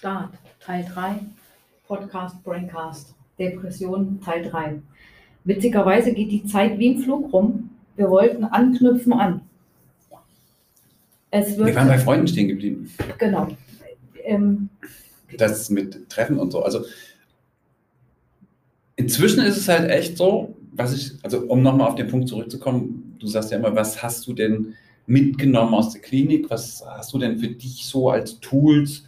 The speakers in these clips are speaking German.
Start, Teil 3, Podcast Braincast, Depression, Teil 3. Witzigerweise geht die Zeit wie im Flug rum. Wir wollten anknüpfen an. Es wird, Wir waren bei Freunden stehen geblieben. Genau. Ähm, das mit Treffen und so. Also inzwischen ist es halt echt so, was ich, also um nochmal auf den Punkt zurückzukommen, du sagst ja immer, was hast du denn mitgenommen aus der Klinik? Was hast du denn für dich so als Tools,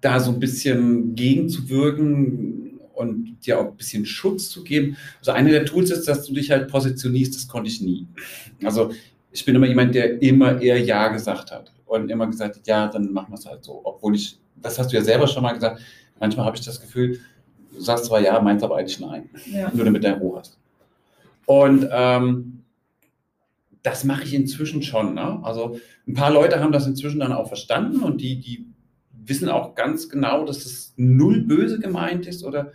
da so ein bisschen gegenzuwirken und dir auch ein bisschen Schutz zu geben? Also eine der Tools ist, dass du dich halt positionierst, das konnte ich nie. Also ich bin immer jemand, der immer eher Ja gesagt hat und immer gesagt hat, ja, dann machen wir es halt so. Obwohl ich, das hast du ja selber schon mal gesagt, manchmal habe ich das Gefühl, du sagst zwar ja, meinst aber eigentlich nein. Ja. Nur damit du Ruhe hast. Und ähm, das mache ich inzwischen schon. Ne? Also ein paar Leute haben das inzwischen dann auch verstanden und die, die wissen auch ganz genau, dass es null böse gemeint ist oder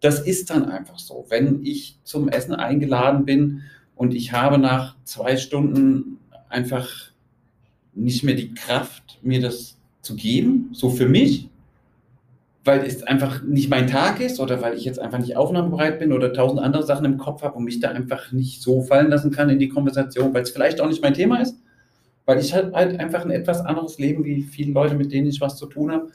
das ist dann einfach so. Wenn ich zum Essen eingeladen bin und ich habe nach zwei Stunden einfach nicht mehr die Kraft, mir das zu geben, so für mich, weil es einfach nicht mein Tag ist oder weil ich jetzt einfach nicht aufnahmebereit bin oder tausend andere Sachen im Kopf habe und mich da einfach nicht so fallen lassen kann in die Konversation, weil es vielleicht auch nicht mein Thema ist, weil ich halt, halt einfach ein etwas anderes Leben wie viele Leute, mit denen ich was zu tun habe,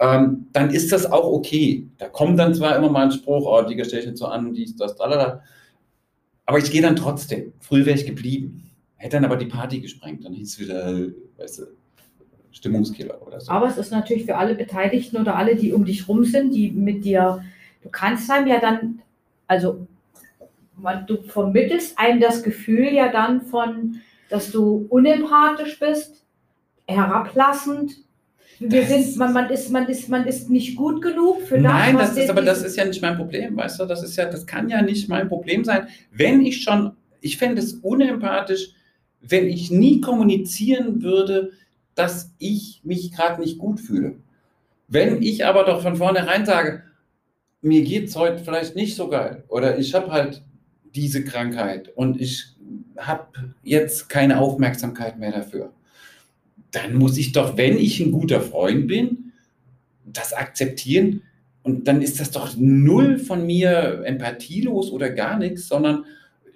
ähm, dann ist das auch okay. Da kommt dann zwar immer mal ein Spruch, oh, die stelle ich so an, dies, das, da, aber ich gehe dann trotzdem. Früher wäre ich geblieben. Hätte dann aber die Party gesprengt, dann hieß es wieder, weißt du, Stimmungskiller oder so. Aber es ist natürlich für alle Beteiligten oder alle, die um dich rum sind, die mit dir, du kannst einem ja dann, also man, du vermittelst einem das Gefühl ja dann von, dass du unempathisch bist, herablassend. Wir sind, man, man, ist, man, ist, man ist nicht gut genug für das. Nein, das ist, aber das ist ja nicht mein Problem, weißt du? Das ist ja, das kann ja nicht mein Problem sein. Wenn ich schon, ich fände es unempathisch, wenn ich nie kommunizieren würde, dass ich mich gerade nicht gut fühle. Wenn ich aber doch von vornherein sage, mir geht es heute vielleicht nicht so geil oder ich habe halt diese Krankheit und ich habe jetzt keine Aufmerksamkeit mehr dafür, dann muss ich doch, wenn ich ein guter Freund bin, das akzeptieren. Und dann ist das doch null von mir empathielos oder gar nichts, sondern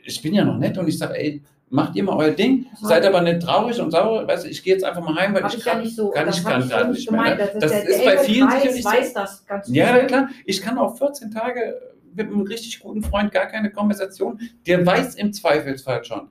ich bin ja noch nett und ich sage, ey, macht ihr mal euer Ding, seid aber nicht traurig und sauer, weißt du, ich gehe jetzt einfach mal heim, weil ich, ich kann, ja nicht so, kann, ich kann gerade nicht mehr. Ne? Das, das ist, bei vielen weiß, sicherlich weiß das ganz Ja, klar, ich kann auch 14 Tage mit einem richtig guten Freund gar keine Konversation, der weiß im Zweifelsfall schon,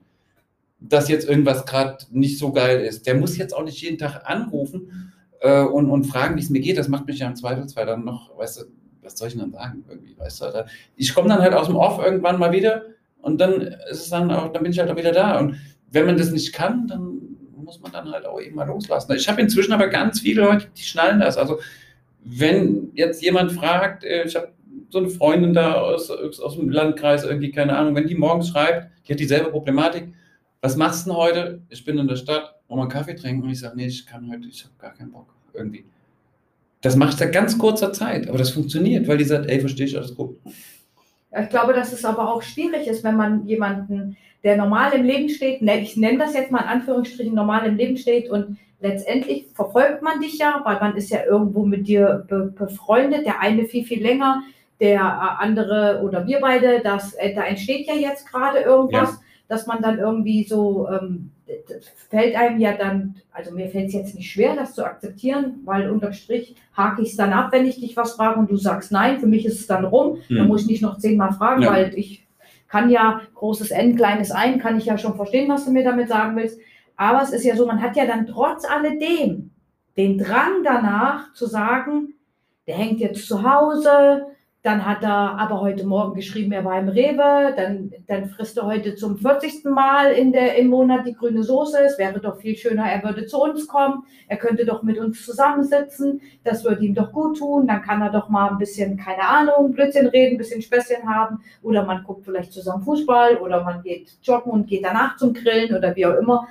dass jetzt irgendwas gerade nicht so geil ist. Der muss jetzt auch nicht jeden Tag anrufen äh, und, und fragen, wie es mir geht. Das macht mich ja im Zweifelsfall dann noch, weißt du, was soll ich denn dann sagen irgendwie, weißt du. Ich komme dann halt aus dem Off irgendwann mal wieder und dann ist es dann auch, dann bin ich halt auch wieder da. Und wenn man das nicht kann, dann muss man dann halt auch eben mal loslassen. Ich habe inzwischen aber ganz viele Leute, die schnallen das. Also wenn jetzt jemand fragt, äh, ich habe so eine Freundin da aus, aus dem Landkreis, irgendwie, keine Ahnung, wenn die morgens schreibt, die hat dieselbe Problematik, was machst du denn heute? Ich bin in der Stadt, wollen wir einen Kaffee trinken? Und ich sage, nee, ich kann heute, ich habe gar keinen Bock, irgendwie. Das ich seit ganz kurzer Zeit, aber das funktioniert, weil die sagt, ey, verstehe ich, alles gut. Ich glaube, dass es aber auch schwierig ist, wenn man jemanden, der normal im Leben steht, ne, ich nenne das jetzt mal in Anführungsstrichen normal im Leben steht und letztendlich verfolgt man dich ja, weil man ist ja irgendwo mit dir befreundet, der eine viel, viel länger, der äh, andere oder wir beide, das, äh, da entsteht ja jetzt gerade irgendwas, ja. dass man dann irgendwie so ähm, fällt einem ja dann, also mir fällt es jetzt nicht schwer, das zu akzeptieren, weil unterm Strich hake ich es dann ab, wenn ich dich was frage und du sagst nein, für mich ist es dann rum, hm. dann muss ich nicht noch zehnmal fragen, ja. weil ich kann ja großes N, kleines Ein, kann ich ja schon verstehen, was du mir damit sagen willst. Aber es ist ja so, man hat ja dann trotz alledem den Drang danach zu sagen, der hängt jetzt zu Hause, dann hat er aber heute Morgen geschrieben, er war im Rewe. Dann, dann frisst er heute zum 40. Mal in der, im Monat die grüne Soße. Es wäre doch viel schöner, er würde zu uns kommen. Er könnte doch mit uns zusammensitzen. Das würde ihm doch gut tun. Dann kann er doch mal ein bisschen, keine Ahnung, Blödsinn reden, ein bisschen Späßchen haben. Oder man guckt vielleicht zusammen Fußball oder man geht joggen und geht danach zum Grillen oder wie auch immer.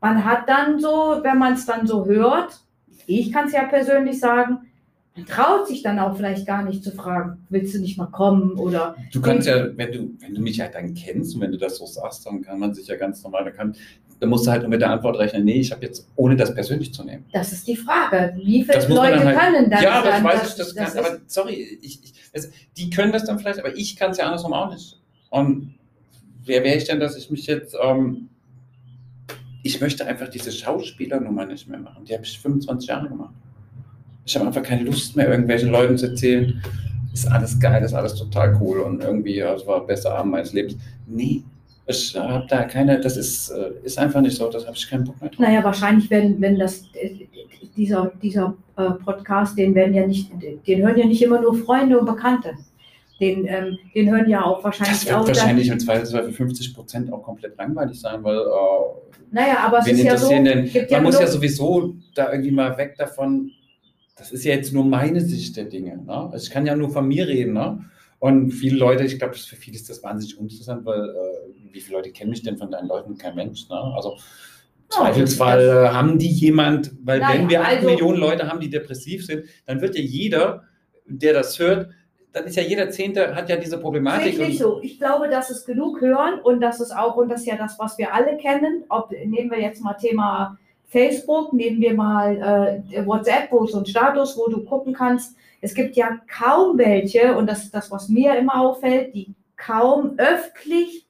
Man hat dann so, wenn man es dann so hört, ich kann es ja persönlich sagen, man traut sich dann auch vielleicht gar nicht zu fragen, willst du nicht mal kommen oder. Du kannst ja, wenn du, wenn du mich halt dann kennst und wenn du das so sagst, dann kann man sich ja ganz normal, dann kann, dann musst du halt nur mit der Antwort rechnen, nee, ich habe jetzt, ohne das persönlich zu nehmen. Das ist die Frage. Wie viele Das Leute dann halt- können das? ja, das dann? weiß ich, das, kann, ist- aber sorry, ich, ich, das, die können das dann vielleicht, aber ich kann es ja andersrum auch nicht. Und wer wäre ich denn, dass ich mich jetzt, ähm, ich möchte einfach diese Schauspielernummer nicht mehr machen. Die habe ich 25 Jahre gemacht. Ich habe einfach keine Lust mehr, irgendwelchen Leuten zu erzählen, ist alles geil, ist alles total cool und irgendwie, ja, es war der beste Abend meines Lebens. Nee, ich habe da keine, das ist, äh, ist einfach nicht so, das habe ich keinen Bock mehr drauf. Naja, wahrscheinlich, wenn, wenn das, äh, dieser, dieser äh, Podcast, den werden ja nicht, den hören ja nicht immer nur Freunde und Bekannte. Den, ähm, den hören ja auch wahrscheinlich Das wird auch. wahrscheinlich im Zweifelsfall für 50 Prozent auch komplett langweilig sein, weil äh, naja, aber es ist ja so. denn? Man muss ja sowieso da irgendwie mal weg davon. Das ist ja jetzt nur meine Sicht der Dinge. Ne? Also ich kann ja nur von mir reden. Ne? Und viele Leute, ich glaube, für viele ist das wahnsinnig uninteressant, weil äh, wie viele Leute kennen mich denn von deinen Leuten? Kein Mensch. Ne? Also im Ja, Zweifelsfall das- äh, haben die jemand, weil Naja, wenn wir acht also- Millionen Leute haben, die depressiv sind, dann wird ja jeder, der das hört, dann ist ja jeder Zehnte, hat ja diese Problematik. ich nicht so. Ich glaube, dass es genug hören und das ist auch, und das ist ja das, was wir alle kennen, ob nehmen wir jetzt mal Thema Facebook, nehmen wir mal äh, WhatsApp, wo so ein Status, wo du gucken kannst. Es gibt ja kaum welche, und das ist das, was mir immer auffällt, die kaum öffentlich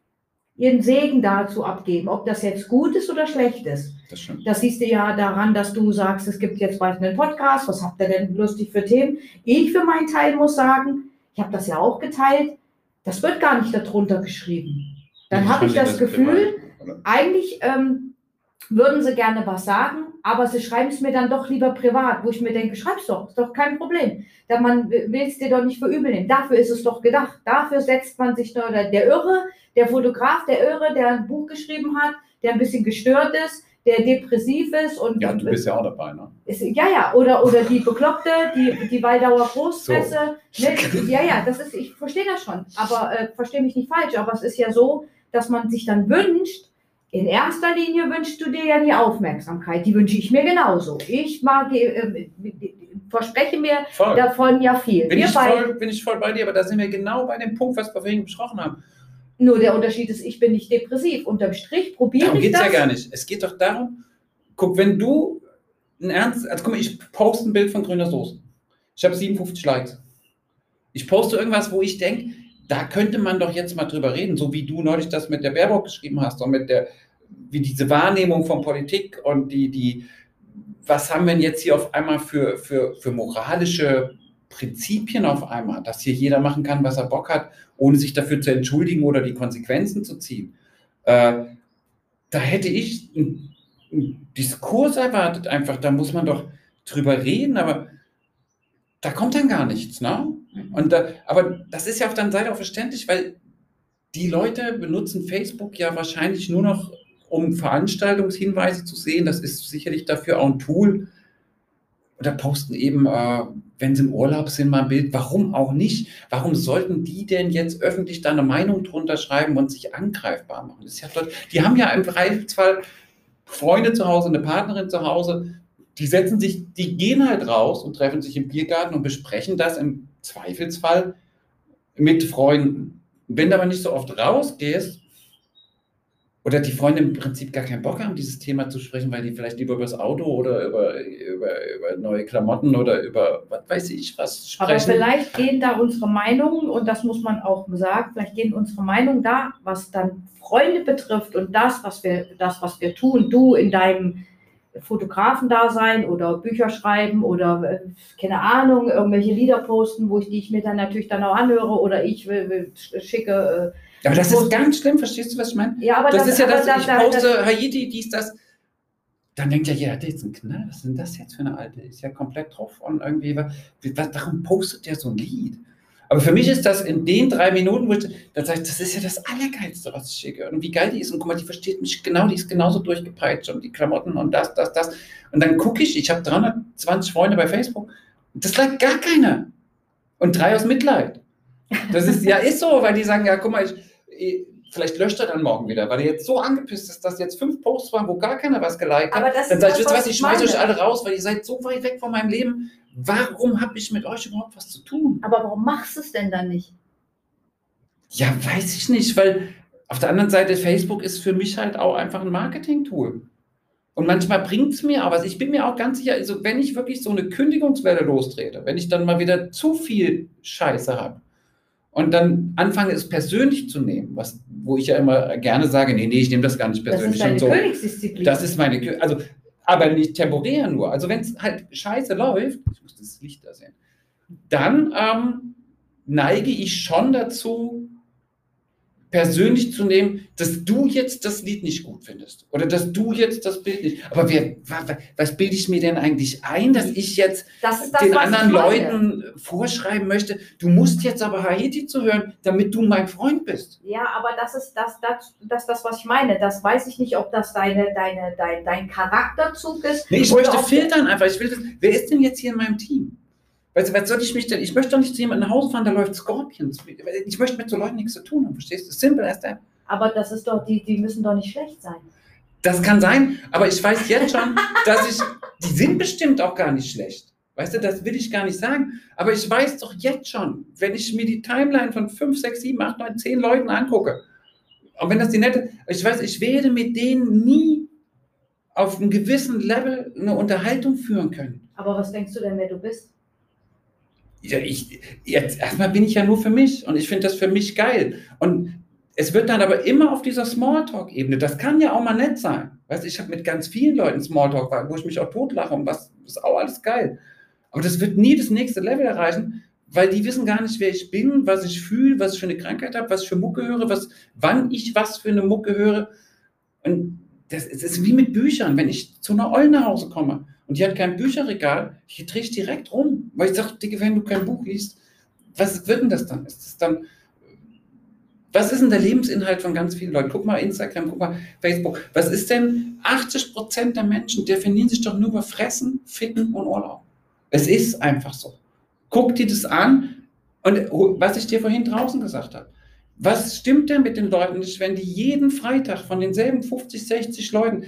ihren Segen dazu abgeben, ob das jetzt gut ist oder schlecht ist. Das. Das siehst du ja daran, dass du sagst, es gibt jetzt bald einen Podcast. Was habt ihr denn lustig für Themen? Ich für meinen Teil muss sagen, ich habe das ja auch geteilt, das wird gar nicht darunter geschrieben. Dann habe ich das Gefühl, eigentlich ähm, würden sie gerne was sagen, aber sie schreiben es mir dann doch lieber privat, wo ich mir denke, schreib's doch, ist doch kein Problem. Da man will es dir doch nicht verübeln nehmen. Dafür ist es doch gedacht. Dafür setzt man sich nur, der, der Irre, der Fotograf, der Irre, der ein Buch geschrieben hat, der ein bisschen gestört ist, der depressiv ist und Ja, du bist ja auch dabei, ne? ist, ja, ja, oder, oder die Bekloppte, die, die Waldauer Großfresse. Ne, ja, ja, das ist, ich verstehe das schon, aber äh, verstehe mich nicht falsch, aber es ist ja so, dass man sich dann wünscht, in erster Linie wünschst du dir ja die Aufmerksamkeit, die wünsche ich mir genauso. Ich mag, äh, äh, verspreche mir Voll. davon ja viel. Bin ich, voll, bin ich voll bei dir, aber da sind wir genau bei dem Punkt, was wir vorhin besprochen haben. nur der Unterschied ist, ich bin nicht depressiv. Unterm Strich probiere Darum ich geht es ja gar nicht. Es geht doch darum, guck, wenn du ein Ernst, also guck mal, ich poste ein Bild von grüner Soße. Ich habe 57 Likes. Ich poste irgendwas, wo ich denke, da könnte man doch jetzt mal drüber reden, so wie du neulich das mit der Baerbock geschrieben hast und mit der, wie diese Wahrnehmung von Politik und die, die, was haben wir denn jetzt hier auf einmal für, für, für moralische Prinzipien auf einmal, dass hier jeder machen kann, was er Bock hat, ohne sich dafür zu entschuldigen oder die Konsequenzen zu ziehen. Äh, da hätte ich einen, einen Diskurs erwartet, einfach, da muss man doch drüber reden, aber da kommt dann gar nichts, ne? Und da, aber das ist ja auf der anderen Seite auch verständlich, weil die Leute benutzen Facebook ja wahrscheinlich nur noch, um Veranstaltungshinweise zu sehen. Das ist sicherlich dafür auch ein Tool. Oder posten eben, äh, wenn sie im Urlaub sind, mal ein Bild. Warum auch nicht? Warum sollten die denn jetzt öffentlich da eine Meinung drunter schreiben und sich angreifbar machen? Das ist ja toll. Die haben ja im Zweifelsfall Freunde zu Hause, eine Partnerin zu Hause. Die setzen sich, die gehen halt raus und treffen sich im Biergarten und besprechen das im Zweifelsfall mit Freunden. Wenn du aber nicht so oft rausgehst, oder die Freunde im Prinzip gar keinen Bock haben, dieses Thema zu sprechen, weil die vielleicht lieber über das Auto oder über, über, über neue Klamotten oder über was weiß ich was Aber sprechen. vielleicht gehen da unsere Meinungen, und das muss man auch sagen, vielleicht gehen unsere Meinungen da, was dann Freunde betrifft und das, was wir, das, was wir tun, du in deinem Fotografendasein oder Bücher schreiben oder äh, keine Ahnung, irgendwelche Lieder posten, wo ich die ich mir dann natürlich dann auch anhöre oder ich will, will, schicke. Aber das ist ganz schlimm, verstehst du, was ich meine? Ja, aber Das, ist ja aber das, ich das- poste Haiti, dies, das. Dann denkt ja jeder, der jetzt einen Knall? Was ist denn das jetzt für eine Alte? Ist ja komplett drauf und irgendwie, was, warum postet der so ein Lied? Aber für mich ist das in den drei Minuten, wo ich, da sage ich, das ist ja das Allergeilste, was ich schicke. Und wie geil die ist. Und guck mal, die versteht mich genau, die ist genauso durchgepeitscht und die Klamotten und das, das, das. Und dann gucke ich, ich habe 320 Freunde bei Facebook. Das liked gar keiner. Und drei aus Mitleid. Das ist, ja, ist so, weil die sagen, ja, guck mal, ich vielleicht löscht er dann morgen wieder, weil er jetzt so angepisst ist, dass jetzt fünf Posts waren, wo gar keiner was geliked Aber hat. das Dann ist sage ich, das, wisst was, ich schmeiße euch alle raus, weil ihr seid so weit weg von meinem Leben. Warum habe ich mit euch überhaupt was zu tun? Aber warum machst du es denn dann nicht? Ja, weiß ich nicht, weil auf der anderen Seite, Facebook ist für mich halt auch einfach ein Marketing-Tool. Und manchmal bringt es mir auch was. Ich bin mir auch ganz sicher, also wenn ich wirklich so eine Kündigungswelle lostrete, wenn ich dann mal wieder zu viel Scheiße habe und dann anfange, es persönlich zu nehmen, was, wo ich ja immer gerne sage, nee, nee, ich nehme das gar nicht persönlich. Das ist deine so. Königsdisziplin. Das ist meine, also, aber nicht temporär nur. Also wenn es halt scheiße läuft, ich muss das Licht da sehen, dann ähm, neige ich schon dazu, persönlich zu nehmen, dass du jetzt das Lied nicht gut findest oder dass du jetzt das Bild nicht. Aber wer, was, was bilde ich mir denn eigentlich ein, dass ich jetzt das das, den anderen Leuten vorschreiben möchte, du musst jetzt aber Haiti zu hören, damit du mein Freund bist? Ja, aber das ist das, das, das, das was ich meine. Das weiß ich nicht, ob das deine, deine, dein, dein Charakterzug ist. Nee, ich möchte filtern einfach. Ich will das, wer ist denn jetzt hier in meinem Team? Weißt du, was soll ich mich denn? Ich möchte doch nicht zu jemandem nach Hause fahren, da läuft Scorpions. Ich möchte mit so Leuten nichts zu tun haben, verstehst du? Simple as that. Aber das ist doch, die, die müssen doch nicht schlecht sein. Das kann sein, aber ich weiß jetzt schon, dass ich, die sind bestimmt auch gar nicht schlecht. Weißt du, das will ich gar nicht sagen. Aber ich weiß doch jetzt schon, wenn ich mir die Timeline von 5, 6, 7, 8, 9, 10 Leuten angucke, auch wenn das die nette, ich weiß, ich werde mit denen nie auf einem gewissen Level eine Unterhaltung führen können. Aber was denkst du denn, wer du bist? Ich, jetzt erstmal bin ich ja nur für mich und ich finde das für mich geil. Und es wird dann aber immer auf dieser Smalltalk-Ebene. Das kann ja auch mal nett sein. Weißt ich habe mit ganz vielen Leuten Smalltalk, wo ich mich auch totlache und was ist auch alles geil. Aber das wird nie das nächste Level erreichen, weil die wissen gar nicht, wer ich bin, was ich fühle, was ich für eine Krankheit habe, was ich für Mucke höre, was, wann ich was für eine Mucke höre. Und das, das ist wie mit Büchern. Wenn ich zu einer Oll nach Hause komme und die hat kein Bücherregal, die drehe ich direkt rum. Weil ich sage, Dicke, wenn du kein Buch liest, was wird denn das dann? Ist das dann was ist denn der Lebensinhalt von ganz vielen Leuten? Guck mal Instagram, guck mal Facebook. Was ist denn 80 Prozent der Menschen definieren sich doch nur über Fressen, Ficken und Urlaub. Es ist einfach so. Guck dir das an und was ich dir vorhin draußen gesagt habe. Was stimmt denn mit den Leuten nicht, wenn die jeden Freitag von denselben 50, 60 Leuten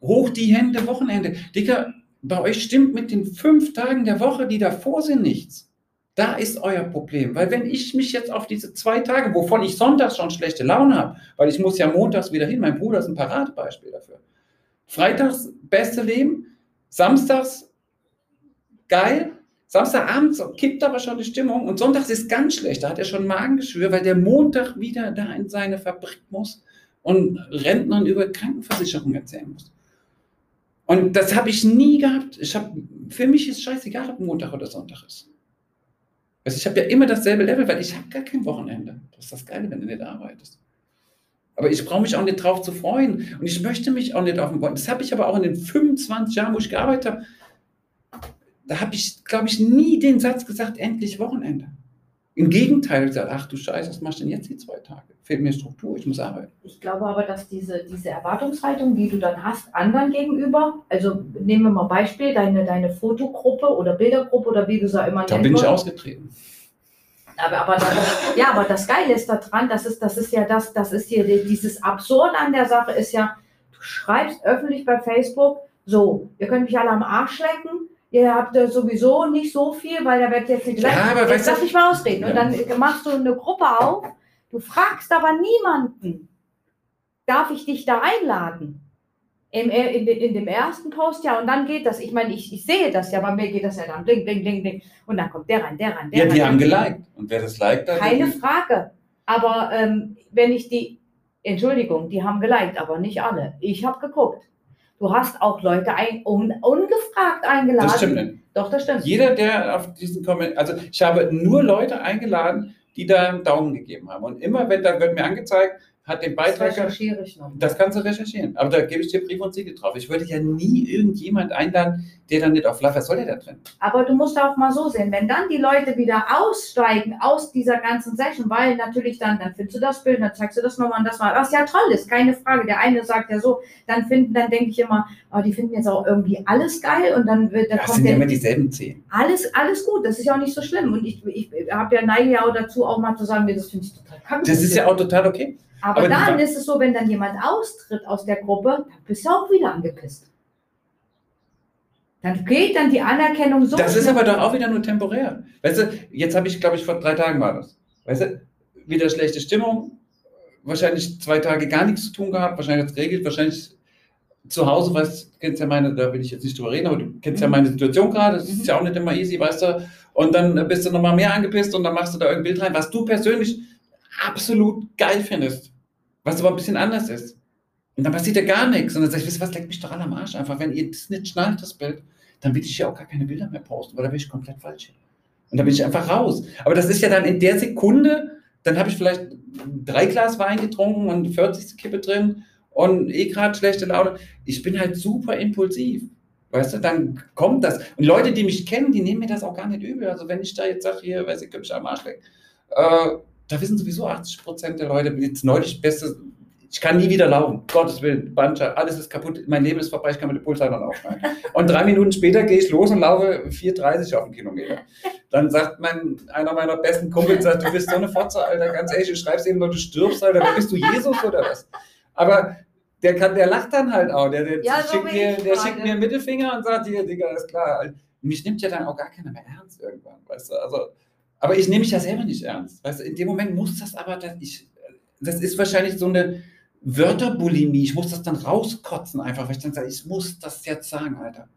hoch die Hände, Wochenende. Dicker, bei euch stimmt mit den fünf Tagen der Woche, die davor sind, nichts. Da ist euer Problem. Weil wenn ich mich jetzt auf diese zwei Tage, wovon ich sonntags schon schlechte Laune habe, weil ich muss ja montags wieder hin, mein Bruder ist ein Paradebeispiel dafür. Freitags beste Leben, samstags geil, Samstagabend kippt aber schon die Stimmung und sonntags ist ganz schlecht. Da hat er schon Magengeschwür, weil der Montag wieder da in seine Fabrik muss und Rentnern über Krankenversicherung erzählen muss. Und das habe ich nie gehabt. Ich hab, für mich ist scheißegal, ob Montag oder Sonntag ist. Also ich habe ja immer dasselbe Level, weil ich habe gar kein Wochenende. Das ist das Geile, wenn du nicht arbeitest. Aber ich brauche mich auch nicht drauf zu freuen. Und ich möchte mich auch nicht auf dem Wochenende. Das habe ich aber auch in den 25 Jahren, wo ich gearbeitet habe. Da habe ich, glaube ich, nie den Satz gesagt, endlich Wochenende. Im Gegenteil, gesagt, ach du Scheiße, was machst du denn jetzt die zwei Tage? Fehlt mir Struktur, ich muss arbeiten. Ich glaube aber, dass diese, diese Erwartungshaltung, die du dann hast, anderen gegenüber, also nehmen wir mal Beispiel, deine, deine Fotogruppe oder Bildergruppe oder wie du es auch immer. Da bin ich ausgetreten. Aber, aber das, ja, aber das Geile ist daran, das ist, das ist ja das, das ist hier dieses Absurde an der Sache ist ja, du schreibst öffentlich bei Facebook, so, ihr könnt mich alle am Arsch lecken, ihr habt sowieso nicht so viel, weil da wird jetzt nicht gleich. Ja, aber jetzt lass mich mal ausreden. Ja. Und dann machst du eine Gruppe auf, du fragst aber niemanden, darf ich dich da einladen? Im, in, in, dem ersten Post, ja, und dann geht das. Ich meine, ich, ich sehe das ja, bei mir geht das ja dann bling, bling, bling, bling. Und dann kommt der rein, der rein, der ja, rein. Ja, die haben geliked. Und wer das liked, dann. Keine Frage. Aber ähm, wenn ich die, Entschuldigung, die haben geliked, aber nicht alle. Ich habe geguckt. Du hast auch Leute ein, un, ungefragt eingeladen. Das stimmt nicht. Doch, das stimmt. Jeder, der auf diesen Kommentar, also ich habe nur Leute eingeladen, die da einen Daumen gegeben haben. Und immer, wenn da wird mir angezeigt, hat den Beitrag. Das recherchiere ich noch. Das kannst du recherchieren. Aber da gebe ich dir Brief und Siegel drauf. Ich würde ja nie irgendjemand einladen, der dann nicht auf Love, was soll der da drin? Aber du musst auch mal so sehen, wenn dann die Leute wieder aussteigen aus dieser ganzen Session, weil natürlich dann, dann findest du das Bild, dann zeigst du das nochmal und das mal, was ja toll ist, keine Frage. Der eine sagt ja so, dann finden, dann denke ich immer, oh, die finden jetzt auch irgendwie alles geil und dann wird, da das sind ja immer dieselben zehn. Alles, alles gut, das ist ja auch nicht so schlimm. Und ich, ich, habe ja neige ja auch dazu, auch mal zu sagen, das finde ich total kacke. Das ist ja auch total okay. Aber, Aber dann ist es so, wenn dann jemand austritt aus der Gruppe, dann bist du auch wieder angepisst. Dann geht dann die Anerkennung so. Das ist aber doch auch wieder nur temporär. Weißt du, jetzt habe ich, glaube ich, vor drei Tagen war das. Weißt du, wieder schlechte Stimmung, wahrscheinlich zwei Tage gar nichts zu tun gehabt, wahrscheinlich hat es geregelt, wahrscheinlich zu Hause, weißt du, kennst ja meine, da will ich jetzt nicht drüber reden, aber du kennst ja Mhm. meine Situation gerade, das ist Mhm. ja auch nicht immer easy, weißt du, und dann bist du nochmal mehr angepisst und dann machst du da irgendein Bild rein, was du persönlich absolut geil findest, was aber ein bisschen anders ist. Und dann passiert ja gar nichts. Und dann sag ich, wisst ihr was, leckt mich doch alle am Arsch einfach. Wenn ihr das nicht schnallt, das Bild, dann will ich ja auch gar keine Bilder mehr posten, weil da bin ich komplett falsch. Und da bin ich einfach raus. Aber das ist ja dann in der Sekunde, dann habe ich vielleicht drei Glas Wein getrunken und die 40. Kippe drin und eh gerade schlechte Laune. Ich bin halt super impulsiv. Weißt du, dann kommt das. Und Leute, die mich kennen, die nehmen mir das auch gar nicht übel. Also wenn ich da jetzt sage, hier, weiß ich, könnte mich am Arsch lecken, äh, da wissen sowieso 80 Prozent der Leute, jetzt neulich beste, ich kann nie wieder laufen. Gottes Willen, Bandscheibe, alles ist kaputt, mein Leben ist vorbei, ich kann mit dem Pulshalter aufschneiden. Und drei Minuten später gehe ich los und laufe 4,30 auf den Kilometer. Dann sagt mein, einer meiner besten Kumpels, sagt, du bist so eine Fotze, Alter, ganz ehrlich, du schreibst eben nur, du stirbst, Alter, bist du Jesus oder was? Aber der, kann, der lacht dann halt auch, der, der, Ja, so schickt, mir, der schickt mir einen Mittelfinger und sagt, hier, Digga, ist klar. Mich nimmt ja dann auch gar keiner mehr ernst irgendwann, weißt du, also, aber ich nehme mich ja selber nicht ernst, weißt du, in dem Moment muss das aber, dass ich, das ist wahrscheinlich so eine Wörterbulimie, ich muss das dann rauskotzen einfach, weil ich dann sage, ich muss das jetzt sagen, Alter.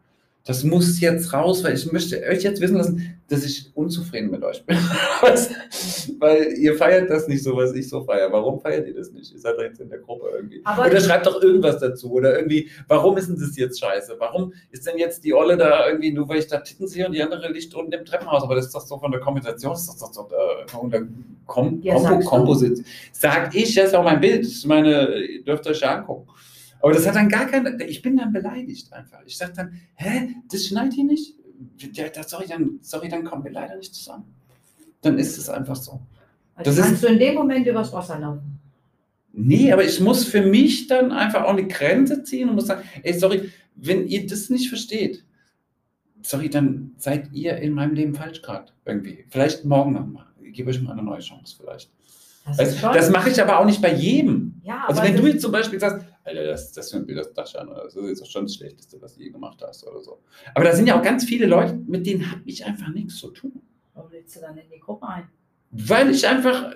Das muss jetzt raus, weil ich möchte euch jetzt wissen lassen, dass ich unzufrieden mit euch bin. weil ihr feiert das nicht so, was ich so feiere. Warum feiert ihr das nicht? Ihr seid doch jetzt in der Gruppe irgendwie. Aber- oder schreibt doch irgendwas dazu. Oder irgendwie, warum ist denn das jetzt scheiße? Warum ist denn jetzt die Olle da irgendwie, nur weil ich da Titten sehe und die andere liegt unten im Treppenhaus? Aber das ist doch so von der Kombination, das ist doch so äh, von der Kom Ja, Kompo. Komposit. Sag ich, das ist auch mein Bild. Ich meine, ihr dürft euch ja angucken. Aber das hat dann gar keine, ich bin dann beleidigt einfach. Ich sag dann, hä, das schneit hier nicht? Ja, das, sorry, dann, sorry, dann kommen wir leider nicht zusammen. Dann ist es einfach so. Also Das ist- kannst du in dem Moment übers Wasser laufen. Nee, aber ich muss für mich dann einfach auch eine Grenze ziehen und muss sagen, ey, sorry, wenn ihr das nicht versteht, sorry, dann seid ihr in meinem Leben falsch gerade irgendwie. Vielleicht morgen nochmal. Ich gebe euch mal eine neue Chance vielleicht. Das Weißt, schon, das mache ich aber auch nicht bei jedem. ja, Also wenn du jetzt zum Beispiel sagst, Alter, das, das für ein Bild aus oder das ist doch schon das Schlechteste, was du je gemacht hast oder so. Aber da sind ja auch ganz viele Leute, mit denen habe ich einfach nichts zu tun. Warum lädst du dann in die Gruppe ein? Weil ich einfach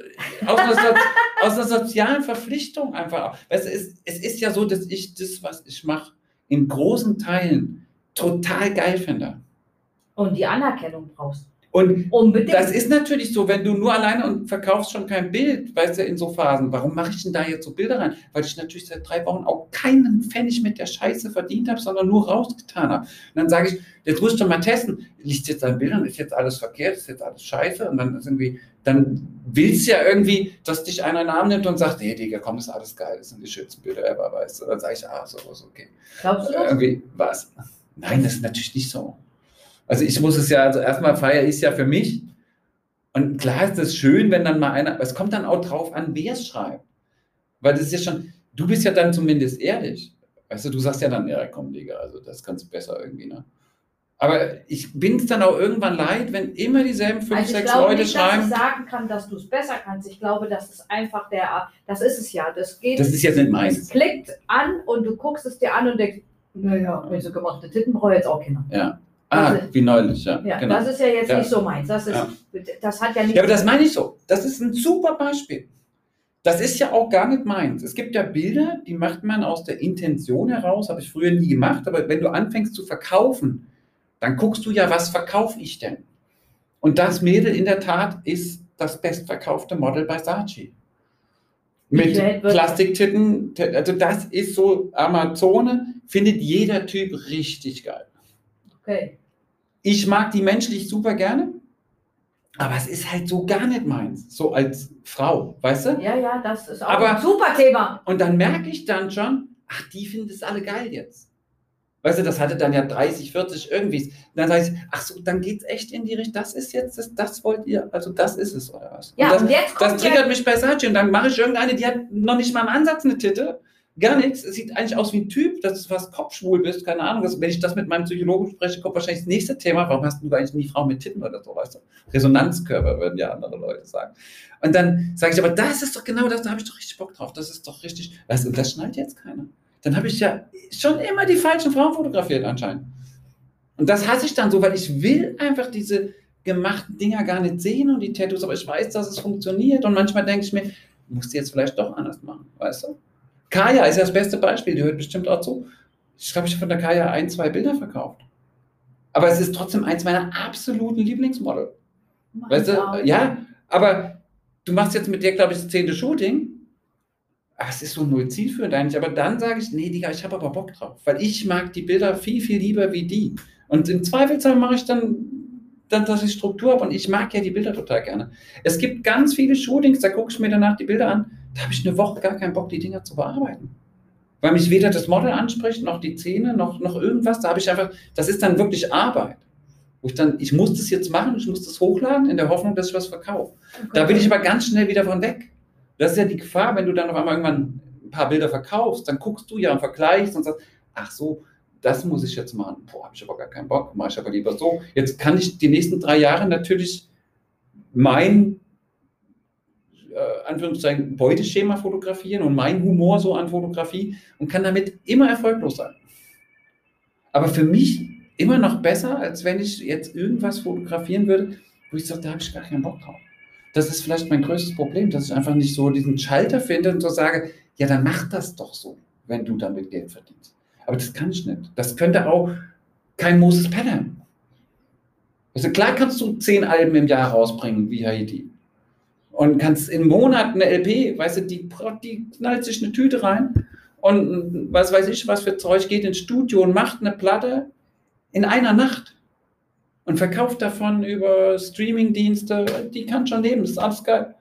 aus einer, so aus einer sozialen Verpflichtung einfach, weißt du, es, es ist ja so, dass ich das, was ich mache, in großen Teilen total geil finde. Und die Anerkennung brauchst. Und Unbedingt. das ist natürlich so, wenn du nur alleine und verkaufst schon kein Bild, weißt du, in so Phasen, warum mache ich denn da jetzt so Bilder rein? Weil ich natürlich seit drei Wochen auch keinen Pfennig mit der Scheiße verdient habe, sondern nur rausgetan habe. Und dann sage ich, jetzt musst du mal testen, liegt jetzt an Bildern, ist jetzt alles verkehrt, ist jetzt alles scheiße? Und dann ist irgendwie, dann willst du ja irgendwie, dass dich einer in den Arm nimmt und sagt, nee, Digga, komm, ist alles geil, das sind die schönsten Bilder ever, weißt du? Dann sage ich, ah, so, so, okay. Glaubst du das? Irgendwie, was? Nein, das ist natürlich nicht so. Also ich muss es ja, also erstmal feiere ich es ja für mich. Und klar ist es schön, wenn dann mal einer, aber es kommt dann auch drauf an, wer es schreibt. Weil das ist ja schon, du bist ja dann zumindest ehrlich. Weißt du, du sagst ja dann, ja komm, Digga, also das kannst du besser irgendwie, ne? Aber ich bin es dann auch irgendwann leid, wenn immer dieselben fünf, Also ich sechs glaube Leute nicht, dass ich schreiben. sagen kann, dass du es besser kannst. Ich glaube, das ist einfach der, das ist es ja. Das geht, Das ist jetzt nicht es meins. klickt an und du guckst es dir an und denkst, naja, wenn so gemachte Titten brauche ich jetzt auch Kinder. Ja. Ah, Also- wie neulich, ja. Ja, genau. das ist ja jetzt Ja. nicht so meins. Das, ist, Ja. das hat ja nicht. Ja, aber das meine ich so. Das ist ein super Beispiel. Das ist ja auch gar nicht meins. Es gibt ja Bilder, die macht man aus der Intention heraus, habe ich früher nie gemacht, aber wenn du anfängst zu verkaufen, dann guckst du ja, was verkaufe ich denn? Und das Mädel in der Tat ist das bestverkaufte Model bei Saatchi. Mit Plastiktitten, also das ist so Amazone, findet jeder Typ richtig geil. Okay. Ich mag die menschlich super gerne, aber es ist halt so gar nicht meins, so als Frau, weißt du? Ja, ja, das ist auch Aber- ein super Thema. Und dann merke ich dann schon, ach, die finden es alle geil jetzt. Weißt du, das hatte dann ja 30, 40 irgendwie. Dann sage ich, ach so, dann geht es echt in die Richtung, das ist jetzt, das, das wollt ihr, also das ist es, oder was? Ja, und das, und jetzt kommt das ja, triggert mich bei Sachi und dann mache ich irgendeine, die hat noch nicht mal im Ansatz eine Titte, gar nichts. Es sieht eigentlich aus wie ein Typ, dass du fast kopfschwul bist, keine Ahnung. Das, wenn ich das mit meinem Psychologen spreche, kommt wahrscheinlich das nächste Thema. Warum hast du eigentlich nie Frau mit Titten oder so, weißt du? Resonanzkörper, würden ja andere Leute sagen. Und dann sage ich, aber das ist doch genau das, da habe ich doch richtig Bock drauf. Das ist doch richtig, weißt du, das schnallt jetzt keiner. Dann habe ich ja schon immer die falschen Frauen fotografiert anscheinend. Und das hasse ich dann so, weil ich will einfach diese gemachten Dinger gar nicht sehen und die Tattoos, aber ich weiß, dass es funktioniert. Und manchmal denke ich mir, musst du jetzt vielleicht doch anders machen, weißt du? Kaya ist ja das beste Beispiel, die hört bestimmt auch zu. Ich glaube, ich habe von der Kaya ein, zwei Bilder verkauft. Aber es ist trotzdem eins meiner absoluten Lieblingsmodel. Weißt du? Ja, aber du machst jetzt mit der, glaube ich, das zehnte Shooting. Aber es ist so null zielführend eigentlich. Aber dann sage ich, nee, Digga, ich habe aber Bock drauf. Weil ich mag die Bilder viel, viel lieber wie die. Und im Zweifelsfall mache ich dann, dann, dass ich Struktur habe. Und ich mag ja die Bilder total gerne. Es gibt ganz viele Shootings, da gucke ich mir danach die Bilder an. Da habe ich eine Woche gar keinen Bock, die Dinger zu bearbeiten. Weil mich weder das Model anspricht, noch die Zähne, noch, noch irgendwas. Da habe ich einfach, das ist dann wirklich Arbeit. Wo ich dann, ich muss das jetzt machen, ich muss das hochladen, in der Hoffnung, dass ich was verkaufe. Okay. Da will ich aber ganz schnell wieder von weg. Das ist ja die Gefahr, wenn du dann auf einmal irgendwann ein paar Bilder verkaufst, dann guckst du ja und vergleichst und sagst, ach so, das muss ich jetzt machen. Boah, habe ich aber gar keinen Bock, mache ich aber lieber so. Jetzt kann ich die nächsten drei Jahre natürlich mein äh, Anführungszeichen Beuteschema fotografieren und mein Humor so an Fotografie und kann damit immer erfolglos sein. Aber für mich immer noch besser, als wenn ich jetzt irgendwas fotografieren würde, wo ich sage, da habe ich gar keinen Bock drauf. Das ist vielleicht mein größtes Problem, dass ich einfach nicht so diesen Schalter finde und so sage, ja, dann mach das doch so, wenn du damit Geld verdienst. Aber das kann ich nicht. Das könnte auch kein Moses Pelham. Also klar kannst du zehn Alben im Jahr rausbringen, wie Haiti und kannst in Monaten eine LP, weißt du, die, die knallt sich eine Tüte rein und was weiß ich, was für Zeug geht ins Studio und macht eine Platte in einer Nacht und verkauft davon über Streamingdienste, die kann schon leben, das ist alles geil.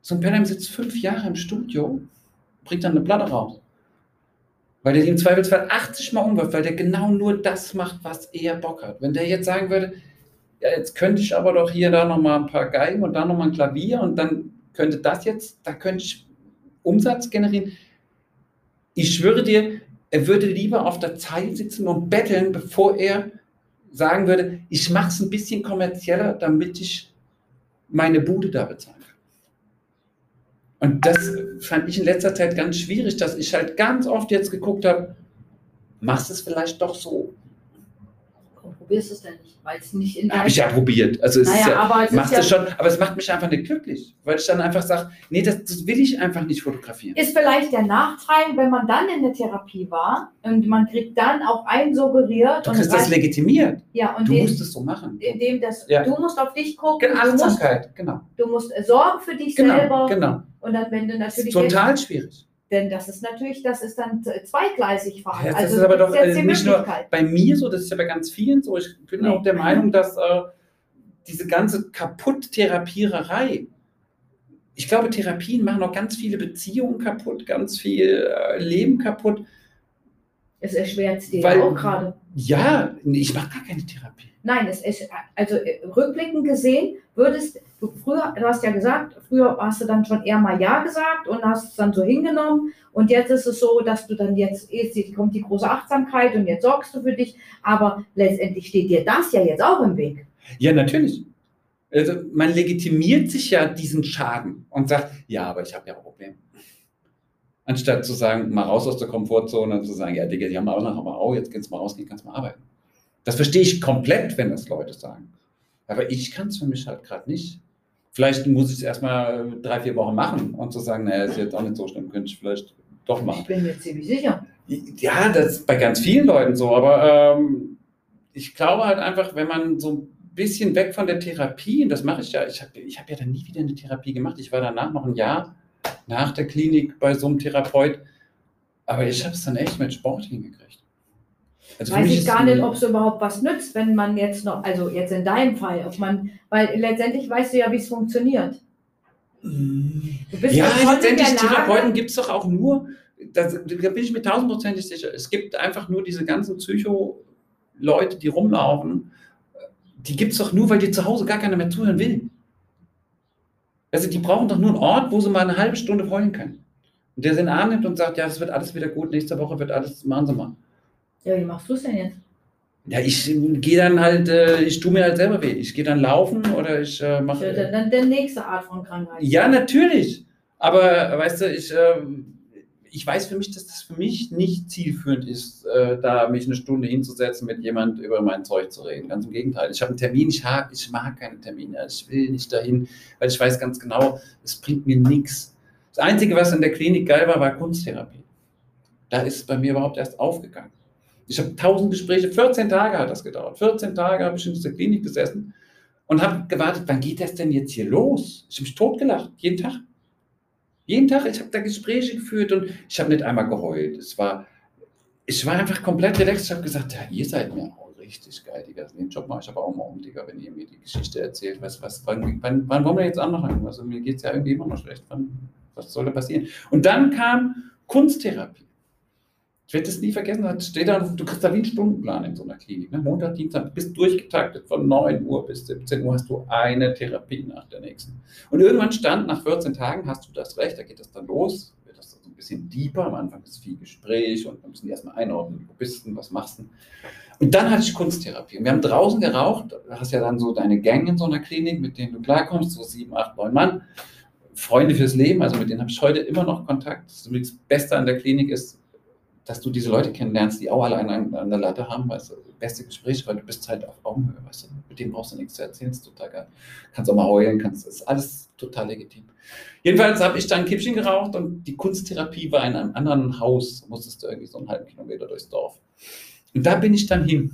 So ein Pelham sitzt fünf Jahre im Studio, bringt dann eine Platte raus. Weil der im Zweifelsfall 80 Mal umwirft, weil der genau nur das macht, was er Bock hat. Wenn der jetzt sagen würde, ja, jetzt könnte ich aber doch hier da nochmal ein paar Geigen und da nochmal ein Klavier und dann könnte das jetzt, da könnte ich Umsatz generieren. Ich schwöre dir, er würde lieber auf der Zeit sitzen und betteln, bevor er sagen würde, ich mache es ein bisschen kommerzieller, damit ich meine Bude da bezahle. Und das fand ich in letzter Zeit ganz schwierig, dass ich halt ganz oft jetzt geguckt habe, machst es vielleicht doch so probierst es denn nicht, weil es nicht in Habe ich ja probiert. Also es naja, ist ja, aber es machst ist ja, schon, aber es macht mich einfach nicht glücklich, weil ich dann einfach sage, nee, das, das, will ich einfach nicht fotografieren. Ist vielleicht der Nachteil, wenn man dann in der Therapie war und man kriegt dann auch einsuggeriert. Du kriegst das legitimiert. Ja, und du den, musst es so machen. Indem das, ja. Du musst auf dich gucken. Achtsamkeit, du musst, genau. Du musst sorgen für dich genau, selber. Genau. Und dann, wenn du natürlich. Total schwierig. Denn das ist natürlich, das ist dann zweigleisig fahren. Ja, das also, ist aber doch äh, nicht nur bei mir so, das ist ja bei ganz vielen so. Ich bin nee. auch der Meinung, dass äh, diese ganze Kaputt-Therapiererei, ich glaube, Therapien machen auch ganz viele Beziehungen kaputt, ganz viel äh, Leben kaputt. Es erschwert es dir Weil, auch gerade. Ja, ich mache gar keine Therapie. Nein, es ist, also äh, rückblickend gesehen, würdest du früher, du hast ja gesagt, früher hast du dann schon eher mal Ja gesagt und hast es dann so hingenommen. Und jetzt ist es so, dass du dann jetzt, jetzt kommt die große Achtsamkeit und jetzt sorgst du für dich. Aber letztendlich steht dir das ja jetzt auch im Weg. Ja, natürlich. Also man legitimiert sich ja diesen Schaden und sagt, ja, aber ich habe ja ein Problem. Anstatt zu sagen, mal raus aus der Komfortzone und zu sagen, ja, Digga, die haben auch noch, aber auch, jetzt kannst du mal rausgehen, kannst mal arbeiten. Das verstehe ich komplett, wenn das Leute sagen. Aber ich kann es für mich halt gerade nicht. Vielleicht muss ich es erstmal drei, vier Wochen machen und zu sagen, naja, ist jetzt auch nicht so schlimm, könnte ich vielleicht doch machen. Ich bin mir ziemlich sicher. Ja, das ist bei ganz vielen Leuten so, aber ähm, ich glaube halt einfach, wenn man so ein bisschen weg von der Therapie, und das mache ich ja, ich habe ich hab ja dann nie wieder eine Therapie gemacht. Ich war danach noch ein Jahr nach der Klinik bei so einem Therapeut, aber ich habe es dann echt mit Sport hingekriegt. Also Weiß ich gar nicht, ob es überhaupt was nützt, wenn man jetzt noch, also jetzt in deinem Fall, ob man, weil letztendlich weißt du ja, wie es funktioniert. ja, letztendlich Therapeuten gibt es doch auch nur, das, da bin ich mir tausendprozentig sicher, es gibt einfach nur diese ganzen Psycho-Leute, die rumlaufen, die gibt es doch nur, weil dir zu Hause gar keiner mehr zuhören will. Also die brauchen doch nur einen Ort, wo sie mal eine halbe Stunde heulen können. Und der sie in den Arm nimmt und sagt, ja, es wird alles wieder gut, nächste Woche wird alles, machen Sie mal. Ja, wie machst du es denn jetzt? Ja, ich gehe dann halt, äh, ich tue mir halt selber weh. Ich gehe dann laufen oder ich äh, mache. Ja, dann, dann der nächste Art von Krankheit. Ja, natürlich. Aber weißt du, ich, äh, ich weiß für mich, dass das für mich nicht zielführend ist, äh, da mich eine Stunde hinzusetzen, mit jemand über mein Zeug zu reden. Ganz im Gegenteil. Ich habe einen Termin, ich, hab, ich mag keine Termine. Ich will nicht dahin, weil ich weiß ganz genau, es bringt mir nichts. Das Einzige, was in der Klinik geil war, war Kunsttherapie. Da ist es bei mir überhaupt erst aufgegangen. Ich habe tausend Gespräche, 14 Tage hat das gedauert. 14 Tage habe ich in dieser Klinik gesessen und habe gewartet, wann geht das denn jetzt hier los? Ich habe mich totgelacht, jeden Tag. Jeden Tag, ich habe da Gespräche geführt und ich habe nicht einmal geheult. Es war, ich war einfach komplett relaxed. Ich habe gesagt, ja, ihr seid mir auch richtig geil, Digga. Den Job mache ich aber auch mal um, Digga, wenn ihr mir die Geschichte erzählt. Was, was, wann, wann, wann wollen wir jetzt anmachen? Also mir geht es ja irgendwie immer noch schlecht. Wann, was soll da passieren? Und dann kam Kunsttherapie. Ich werde das nie vergessen, da steht da, du kriegst da wie einen Stundenplan in so einer Klinik. Ne? Montag, Dienstag, bist durchgetaktet, von 9 Uhr bis 17 Uhr hast du eine Therapie nach der nächsten. Und irgendwann stand, nach 14 Tagen hast du das Recht, da geht das dann los, wird das so ein bisschen deeper, am Anfang ist viel Gespräch und dann müssen die erstmal einordnen, wo bist du, was machst du. Und dann hatte ich Kunsttherapie. Und wir haben draußen geraucht, hast ja dann so deine Gang in so einer Klinik, mit denen du klarkommst, so sieben, acht, neun Mann. Freunde fürs Leben, also mit denen habe ich heute immer noch Kontakt. Das, das Beste an der Klinik ist, dass du diese Leute kennenlernst, die auch alle an, der Latte haben, weißt du, beste Gespräche, weil du bist halt auf Augenhöhe, weißt du, mit dem brauchst du nichts zu erzählen, ist total geil. Kannst auch mal heulen, kannst, ist alles total legitim. Jedenfalls habe ich dann ein Kippchen geraucht und die Kunsttherapie war in einem anderen Haus, musstest du irgendwie so einen halben Kilometer durchs Dorf. Und da bin ich dann hin.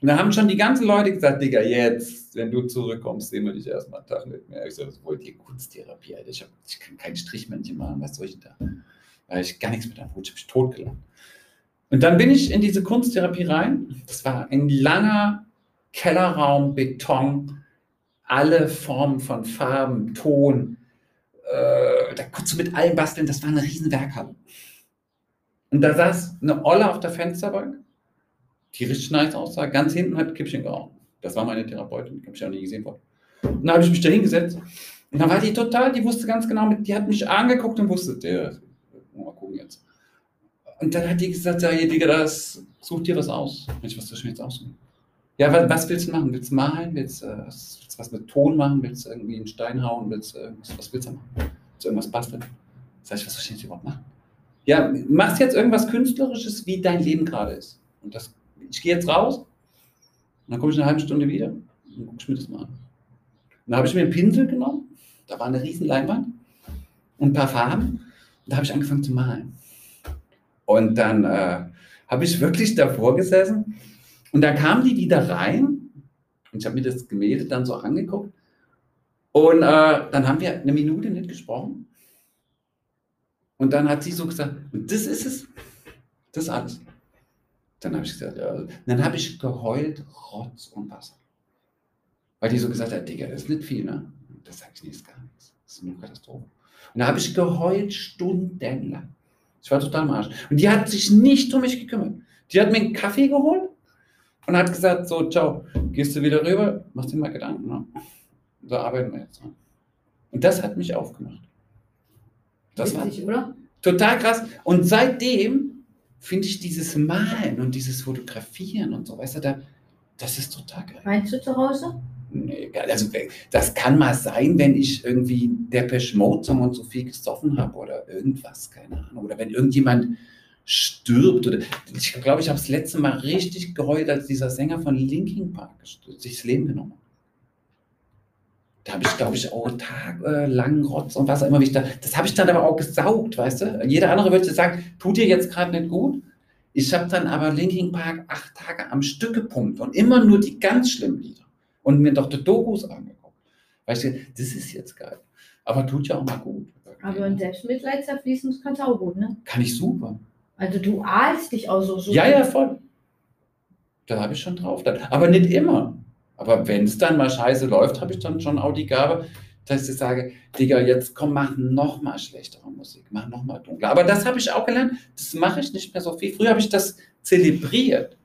Und da haben schon die ganzen Leute gesagt, Digga, jetzt, wenn du zurückkommst, sehen wir dich erstmal einen Tag nicht mehr. Ich so, was wollt ihr Kunsttherapie, Alter? Ich, hab, ich kann kein Strichmännchen machen, was soll ich da? Weil ich gar nichts mit am Hut, ich habe mich totgelacht. Und dann bin ich in diese Kunsttherapie rein. Das war ein langer Kellerraum, Beton, alle Formen von Farben, Ton. Äh, da konntest du mit allem basteln. Das war eine riesen Werkhalle. Und da saß eine Olle auf der Fensterbank, die richtig nice aussah. Ganz hinten hat Kippchen geraucht. Das war meine Therapeutin, die habe ich auch nie gesehen vorher. Und dann habe ich mich da hingesetzt. Und dann war die total, die wusste ganz genau, die hat mich angeguckt und wusste, der gucken jetzt. Und dann hat die gesagt, ja, Digga, das, such dir was aus. Mensch, was soll ich mir jetzt aussuchen? Ja, was, was, willst du machen? Willst du malen? Willst äh, was, was, mit Ton machen? Willst du irgendwie einen Stein hauen? Willst du irgendwas, was willst du machen? Willst du irgendwas basteln? Sag ich, was soll ich jetzt überhaupt machen? Ja, machst jetzt irgendwas Künstlerisches, wie dein Leben gerade ist. Und das, ich gehe jetzt raus und dann komme ich eine halbe Stunde wieder und gucke mir das mal an. Dann habe ich mir einen Pinsel genommen, da war eine riesen Leinwand und ein paar Farben da habe ich angefangen zu malen. Und dann äh, habe ich wirklich davor gesessen und da kamen die wieder rein und ich habe mir das Gemälde dann so angeguckt und äh, dann haben wir eine Minute nicht gesprochen. Und dann hat sie so gesagt, das ist es, das ist alles. Dann habe ich gesagt, ja. Dann habe ich geheult, Rotz und Wasser. Weil die so gesagt hat, Digga, das ist nicht viel, ne? Das sage ich nicht, ist gar nichts. Das ist eine Katastrophe. Und da habe ich geheult stundenlang. Ich war total am Arsch. Und die hat sich nicht um mich gekümmert. Die hat mir einen Kaffee geholt und hat gesagt, so, ciao, gehst du wieder rüber, machst dir mal Gedanken. Ne? So arbeiten wir jetzt. Ne? Und das hat mich aufgemacht. Das Richtig, war oder? total krass. Und seitdem finde ich dieses Malen und dieses Fotografieren und so, weißt du, da, das ist total geil. Meinst du zu Hause? Also das kann mal sein, wenn ich irgendwie Depeche Mode Song und so viel gesoffen habe oder irgendwas, keine Ahnung. Oder wenn irgendjemand stirbt. Oder ich glaube, ich habe das letzte Mal richtig geheult, als dieser Sänger von Linkin Park sich das Leben genommen hat. Da habe ich, glaube ich, auch tagelang Rotz und Wasser immer wieder. Das habe ich dann aber auch gesaugt, weißt du? Jeder andere würde sagen, tut dir jetzt gerade nicht gut. Ich habe dann aber Linkin Park acht Tage am Stück gepumpt und immer nur die ganz schlimmen Lieder und mir doch die Dokus angeguckt. Weißt du, das ist jetzt geil. Aber tut ja auch mal gut. Aber in Selbstmitleid zerfließen, das kannst du auch gut, ne? Kann ich super. Also du ahlst dich auch so. so ja, ja, voll. Da habe ich schon drauf. Aber nicht immer. Aber wenn es dann mal scheiße läuft, habe ich dann schon auch die Gabe, dass ich sage, Digga, jetzt komm, mach noch mal schlechtere Musik, mach noch mal dunkler. Aber das habe ich auch gelernt, das mache ich nicht mehr so viel. Früher habe ich das zelebriert.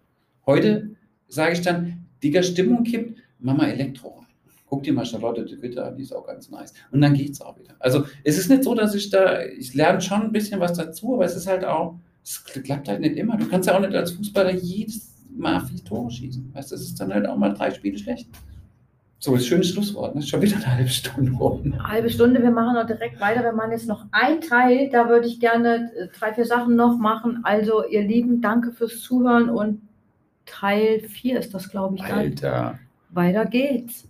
Heute sage ich dann, Digga, Stimmung kippt, mach mal Elektro rein. Guck dir mal Charlotte de Witte an, die ist auch ganz nice. Und dann geht es auch wieder. Also es ist nicht so, dass ich da, ich lerne schon ein bisschen was dazu, aber es ist halt auch, es klappt halt nicht immer. Du kannst ja auch nicht als Fußballer jedes Mal vier Tore schießen. Weißt du, es ist dann halt auch mal drei Spiele schlecht. So, ist schönes Schlusswort. Ne? Schon wieder eine halbe Stunde rum. Eine halbe Stunde, wir machen noch direkt weiter. Wir machen jetzt noch ein Teil. Da würde ich gerne äh, drei, vier Sachen noch machen. Also, ihr Lieben, danke fürs Zuhören und Teil 4 ist das, glaube ich. Alter. Weiter geht's.